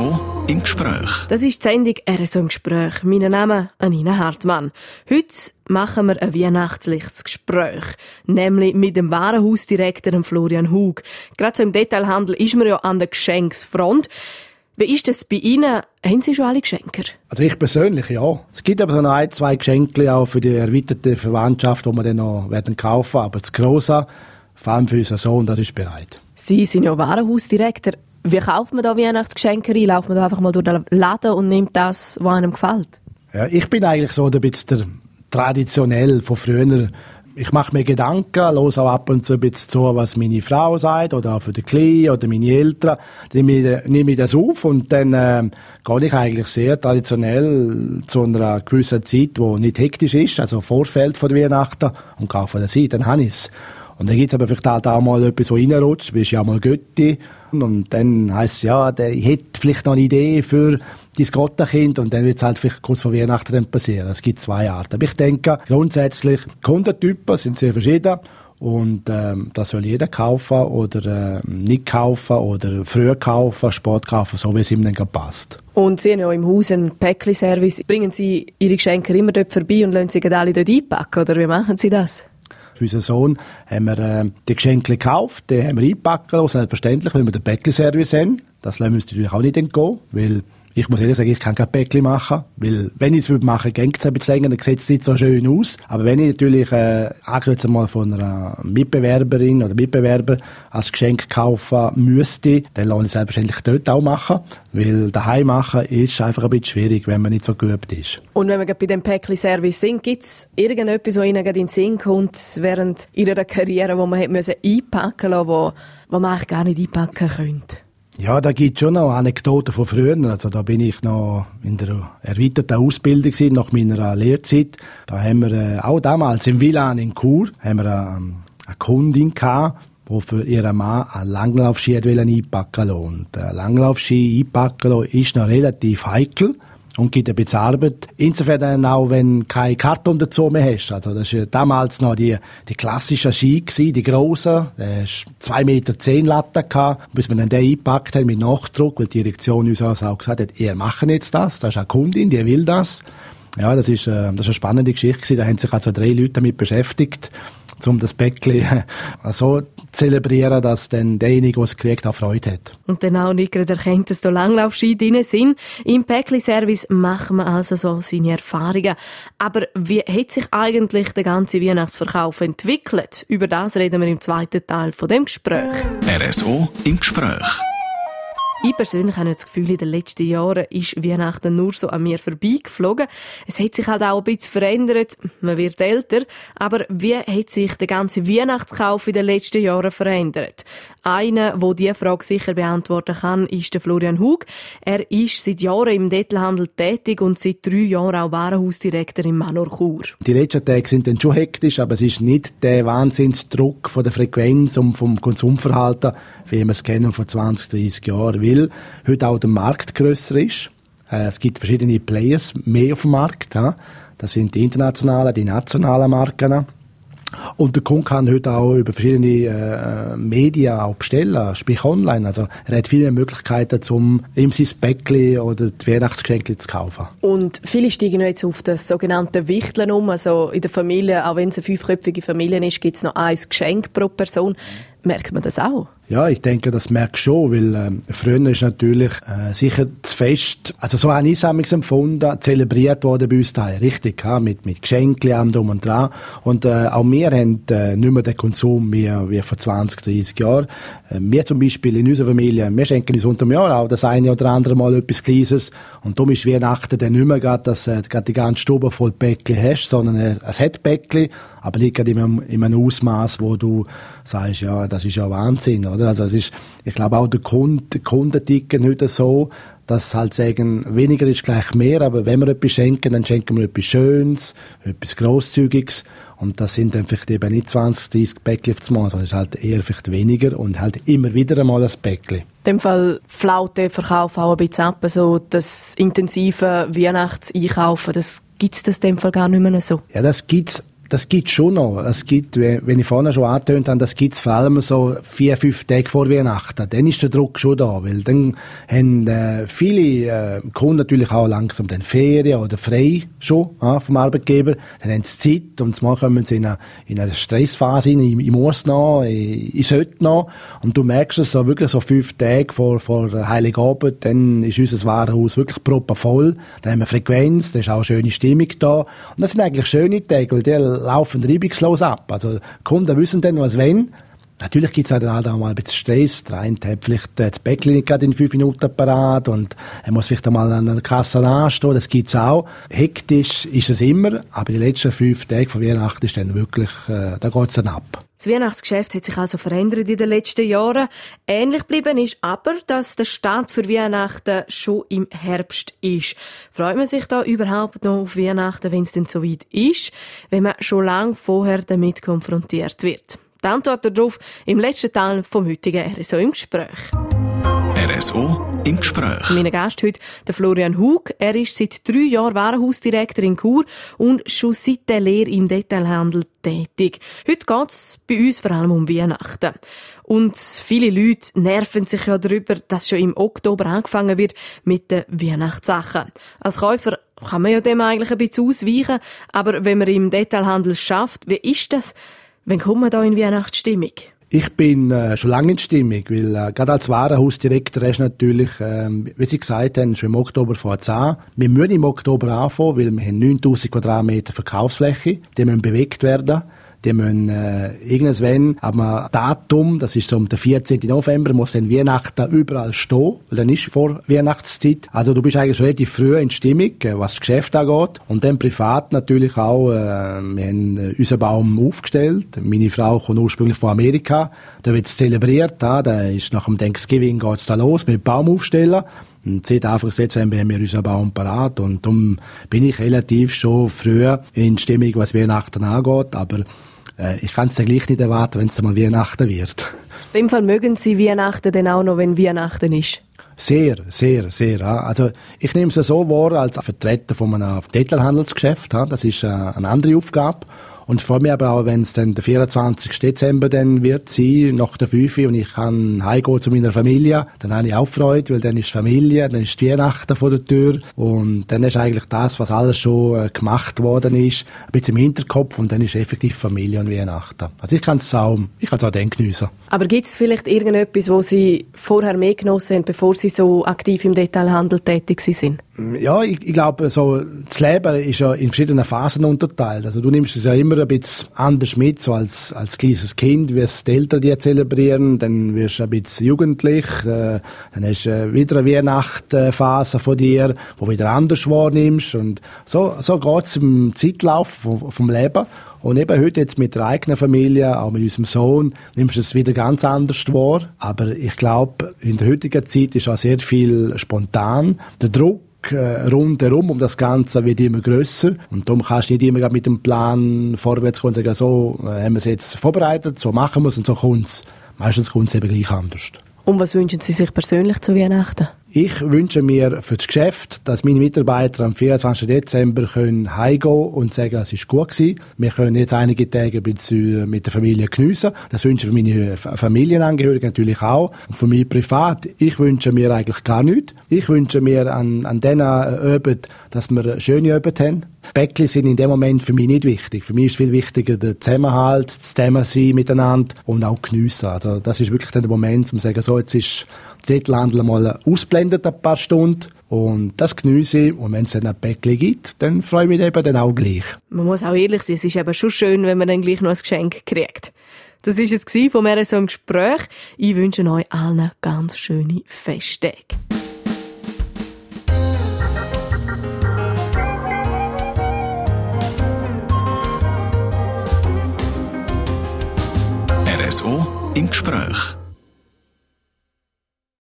RSO im Gespräch. Das ist die Sendung RSO im Gespräch. Mein Name ist Anina Hartmann. Heute machen wir ein weihnachtliches Gespräch. Nämlich mit dem Warenhausdirektor Florian Hug. Gerade so im Detailhandel ist man ja an der Geschenksfront. Wie ist das bei Ihnen? Haben Sie schon alle Geschenke? Also ich persönlich, ja. Es gibt aber so noch ein, zwei Geschenke auch für die erweiterte Verwandtschaft, die wir dann noch werden kaufen. Aber das Grosse, vor allem für unseren Sohn, das ist bereit. Sie sind ja Warenhausdirektor. Wie kauft man da Weihnachtsgeschenke rein? Lauft man da einfach mal durch den Laden und nimmt das, was einem gefällt? Ja, ich bin eigentlich so ein bisschen der traditionell von früher. Ich mache mir Gedanken, los auch ab und zu ein bisschen zu, was meine Frau sagt oder auch für die Kleinen oder meine Eltern. Dann nehme ich das auf und dann äh, gehe ich eigentlich sehr traditionell zu einer gewissen Zeit, die nicht hektisch ist, also Vorfeld von Weihnachten und kaufe das ein, dann habe ich es. Und dann gibt es aber vielleicht halt auch mal etwas, wo reinrutscht, du bist ja mal Götti. Und dann heisst es, ja, der hätte vielleicht noch eine Idee für dein Gottenkind und dann wird es halt vielleicht kurz vor Weihnachten dann passieren. Es gibt zwei Arten. Aber ich denke, grundsätzlich, Kundentypen sind sehr verschieden. Und ähm, das soll jeder kaufen oder äh, nicht kaufen oder früher kaufen, Sport kaufen, so wie es ihm dann passt. Und Sie haben ja im Haus einen Päckli-Service. Bringen Sie Ihre Geschenke immer dort vorbei und lassen Sie alle dort einpacken, oder wie machen Sie das? Für unseren Sohn haben wir äh, die Geschenke gekauft, die haben wir lassen, selbstverständlich, weil wir den Päckli-Service haben. Das lassen wir uns natürlich auch nicht entgehen, weil ich muss ehrlich sagen, ich kann kein Päckchen machen, weil wenn ich es machen würde, geht es ein bisschen länger, dann sieht es nicht so schön aus. Aber wenn ich natürlich, äh, angesetzt mal von einer Mitbewerberin oder Mitbewerber als Geschenk kaufen müsste, dann lasse ich es selbstverständlich dort auch machen, weil daheim machen ist einfach ein bisschen schwierig, wenn man nicht so geübt ist. Und wenn wir bei dem Päckchen-Service sind, gibt es irgendetwas, was Ihnen in den Sinn kommt während Ihrer Karriere, wo man einpacken musste, wo, wo man eigentlich gar nicht einpacken könnte? Ja, da gibt schon noch Anekdoten von früher. Also da bin ich noch in der erweiterten Ausbildung gewesen, nach meiner Lehrzeit. Da haben wir äh, auch damals im Villan in Chur haben wir eine, ähm, eine Kundin gehabt, die für ihren Mann einen Langlaufski einpacken lassen. Und ein Langlaufski einpacken ist noch relativ heikel und gibt ein bisschen Arbeit. Insofern dann auch, wenn kein Karton dazu mehr hast. Also das war damals noch die, die klassischen Ski, gewesen, die grossen. Der zwei Meter zehn Latten gehabt. Bis wir dann den eingepackt haben mit Nachdruck, weil die Direktion uns auch gesagt hat, ihr machen jetzt das. Das ist eine Kundin, die will das. Ja, das ist, äh, das ist eine spannende Geschichte gewesen. Da haben sich also drei Leute damit beschäftigt um das Päckchen so zu zelebrieren, dass dann derjenige, der es kriegt, auch Freude hat. Und dann auch nicht gerade erkennt, dass da Langlaufski drin sind. Im Päckli-Service macht man also so seine Erfahrungen. Aber wie hat sich eigentlich der ganze Weihnachtsverkauf entwickelt? Über das reden wir im zweiten Teil von dem Gespräch. RSO im Gespräch. Ich persönlich habe das Gefühl, in den letzten Jahren ist Weihnachten nur so an mir vorbeigeflogen. Es hat sich halt auch ein bisschen verändert. Man wird älter. Aber wie hat sich der ganze Weihnachtskauf in den letzten Jahren verändert? Einer, der diese Frage sicher beantworten kann, ist der Florian Hug. Er ist seit Jahren im Detailhandel tätig und seit drei Jahren auch Warenhausdirektor in Manor Chur. Die letzten Tage sind dann schon hektisch, aber es ist nicht der Wahnsinnsdruck von der Frequenz und vom Konsumverhalten, wie wir es kennen vor 20, 30 Jahren weil heute auch der Markt grösser ist. Äh, es gibt verschiedene Players mehr auf dem Markt. Das sind die internationalen, die nationalen Marken. Und der Kunde kann heute auch über verschiedene äh, Medien auch bestellen, sprich online. Also er hat viele Möglichkeiten, um ihm sein Päckchen oder die Weihnachtsgeschenke zu kaufen. Und viele steigen jetzt auf das sogenannte Wichteln um. Also in der Familie, auch wenn es eine fünfköpfige Familie ist, gibt es noch ein Geschenk pro Person. Merkt man das auch? Ja, ich denke, das merkt schon, weil ähm, früher ist natürlich äh, sicher das Fest, also so ein Einsammlungs empfunden, zelebriert worden bei uns daheim, richtig, ja, mit, mit Geschenken und drum und dran. Und äh, auch wir haben äh, nicht mehr den Konsum wie, wie vor 20, 30 Jahren. Äh, wir zum Beispiel in unserer Familie, wir schenken uns unter dem Jahr auch das eine oder andere Mal etwas Kleines und darum ist Weihnachten dann nicht mehr grad, dass du äh, die ganze Stube voll Päckchen hast, sondern äh, es hat Päckchen, aber liegt in einem, in einem Ausmaß, wo du sagst, ja, das ist ja Wahnsinn, oder? Also es ist, ich glaube auch der Kunde, die Kunden ticken heute so, dass halt sagen, weniger ist gleich mehr, aber wenn wir etwas schenken, dann schenken wir etwas Schönes, etwas Grosszügiges und das sind dann vielleicht eben nicht 20, 30 Päckchen aufs Mal, sondern es ist halt eher vielleicht weniger und halt immer wieder einmal ein Päckchen. In dem Fall flaut der Verkauf auch ein bisschen ab, so das intensive Weihnachtseinkaufen, das gibt es das in dem Fall gar nicht mehr so? Ja, das gibt's das gibt schon noch. Es gibt, wenn ich vorhin schon angetönt habe, das gibt es vor allem so vier, fünf Tage vor Weihnachten. Dann ist der Druck schon da, weil dann haben äh, viele äh, Kunden natürlich auch langsam den Ferien oder frei schon äh, vom Arbeitgeber. Dann haben sie Zeit und mal kommen sie in eine, in eine Stressphase rein, ich, ich muss noch, ich, ich sollte noch. Und du merkst es so wirklich so fünf Tage vor, vor Heiligabend, dann ist unser Warenhaus wirklich proppenvoll. Dann haben wir Frequenz, da ist auch eine schöne Stimmung da. Und das sind eigentlich schöne Tage, weil die laufen reibungslos ab. Also Kunden wissen dann, was wenn. Natürlich gibt es dann halt auch mal ein bisschen Stress. Der eine hat vielleicht das Bäckchen nicht gerade in fünf Minuten parat und er muss vielleicht einmal an der Kasse anstehen. Das gibt's auch. Hektisch ist es immer, aber die letzten fünf Tage von Weihnachten ist dann wirklich, äh, da geht's dann ab. Das Weihnachtsgeschäft hat sich also verändert in den letzten Jahren. Ähnlich geblieben ist aber, dass der Start für Weihnachten schon im Herbst ist. Freut man sich da überhaupt noch auf Weihnachten, wenn es denn so weit ist, wenn man schon lange vorher damit konfrontiert wird? Die Antwort darauf im letzten Teil vom heutigen RSO im Gespräch. RSO im Gespräch. Mein Gast heute, der Florian Hug. Er ist seit drei Jahren Warenhausdirektor in Chur und schon seit der Lehre im Detailhandel tätig. Heute geht es bei uns vor allem um Weihnachten. Und viele Leute nerven sich ja darüber, dass schon im Oktober angefangen wird mit den Weihnachtssachen. Als Käufer kann man ja dem eigentlich ein bisschen ausweichen, aber wenn man im Detailhandel schafft, wie ist das? Wann kommt man da in Weihnachtsstimmung? Ich bin äh, schon lange in Stimmung, weil äh, gerade als Warenhausdirektor du natürlich, ähm, wie Sie gesagt haben, schon im Oktober vor an. Wir müssen im Oktober anfangen, weil wir haben 9000 Quadratmeter Verkaufsfläche, die müssen bewegt werden. Die müssen äh, irgendwann am Datum, das ist so um den 14. November, muss dann Weihnachten überall stehen, weil dann ist vor Weihnachtszeit. Also du bist eigentlich schon relativ früh in Stimmung, äh, was das Geschäft angeht. Und dann privat natürlich auch, äh, wir haben äh, unseren Baum aufgestellt. Meine Frau kommt ursprünglich von Amerika. Da wird es zelebriert, da, da ist nach dem Thanksgiving geht's da los mit Baum aufstellen. Und seit Anfang Dezember haben wir unseren Baum parat und darum bin ich relativ schon früh in Stimmung, was Weihnachten angeht, aber äh, ich kann es dann gleich nicht erwarten, wenn es mal Weihnachten wird. In dem Fall mögen Sie Weihnachten denn auch noch, wenn Weihnachten ist? Sehr, sehr, sehr. Also ich nehme es so wahr als Vertreter von einem Detailhandelsgeschäft. Das ist äh, eine andere Aufgabe. Und freue mich aber auch, wenn es dann der 24. Dezember dann wird sein, nach der 5 und ich kann heimgehen zu meiner Familie. Dann habe ich auch Freude, weil dann ist Familie, dann ist die Weihnachten vor der Tür und dann ist eigentlich das, was alles schon äh, gemacht worden ist, ein bisschen im Hinterkopf und dann ist effektiv Familie und Weihnachten. Also ich kann es auch, ich kann es auch dann geniessen. Aber gibt es vielleicht irgendetwas, wo Sie vorher mehr genossen haben, bevor Sie so aktiv im Detailhandel tätig sind? Ja, ich, ich glaube, so, das Leben ist ja in verschiedenen Phasen unterteilt. Also du nimmst es ja immer ein bisschen anders mit, so als, als kleines Kind, wirst die Eltern dir zelebrieren, dann wirst du ein bisschen jugendlich, äh, dann hast du äh, wieder eine Weihnachtsphase von dir, wo du wieder anders wahrnimmst und so, so geht's im Zeitlauf vom, vom Leben. Und eben heute jetzt mit der eigenen Familie, auch mit unserem Sohn, nimmst du es wieder ganz anders wahr. Aber ich glaube, in der heutigen Zeit ist auch sehr viel spontan. Der Druck äh, rundherum um das Ganze wird immer grösser und darum kannst du nicht immer mit dem Plan vorwärts kommen und sagen, so äh, haben wir es jetzt vorbereitet, so machen wir es und so kommt es. Meistens kommt es eben gleich anders. Und was wünschen Sie sich persönlich zu Weihnachten? Ich wünsche mir für das Geschäft, dass meine Mitarbeiter am 24. Dezember können heimgehen und sagen, es ist gut gewesen. Wir können jetzt einige Tage mit der Familie geniessen. Das wünsche ich für meine Familienangehörigen natürlich auch. Und für mich privat, ich wünsche mir eigentlich gar nichts. Ich wünsche mir an, an diesen Abend, dass wir schöne Abend haben. Bäckli sind in dem Moment für mich nicht wichtig. Für mich ist viel wichtiger der Zusammenhalt, das Zusammensein miteinander und auch geniessen. Also das ist wirklich der Moment, um zu sagen, so, jetzt ist Drittelhandel mal ausblendet ein paar Stunden und das genieße ich. Und wenn es dann ein Päckchen gibt, dann freue ich mich eben dann auch gleich. Man muss auch ehrlich sein, es ist eben schon schön, wenn man dann gleich noch ein Geschenk kriegt. Das war es von mir so im Gespräch. Ich wünsche euch allen ganz schöne Festtage. RSO im Gespräch.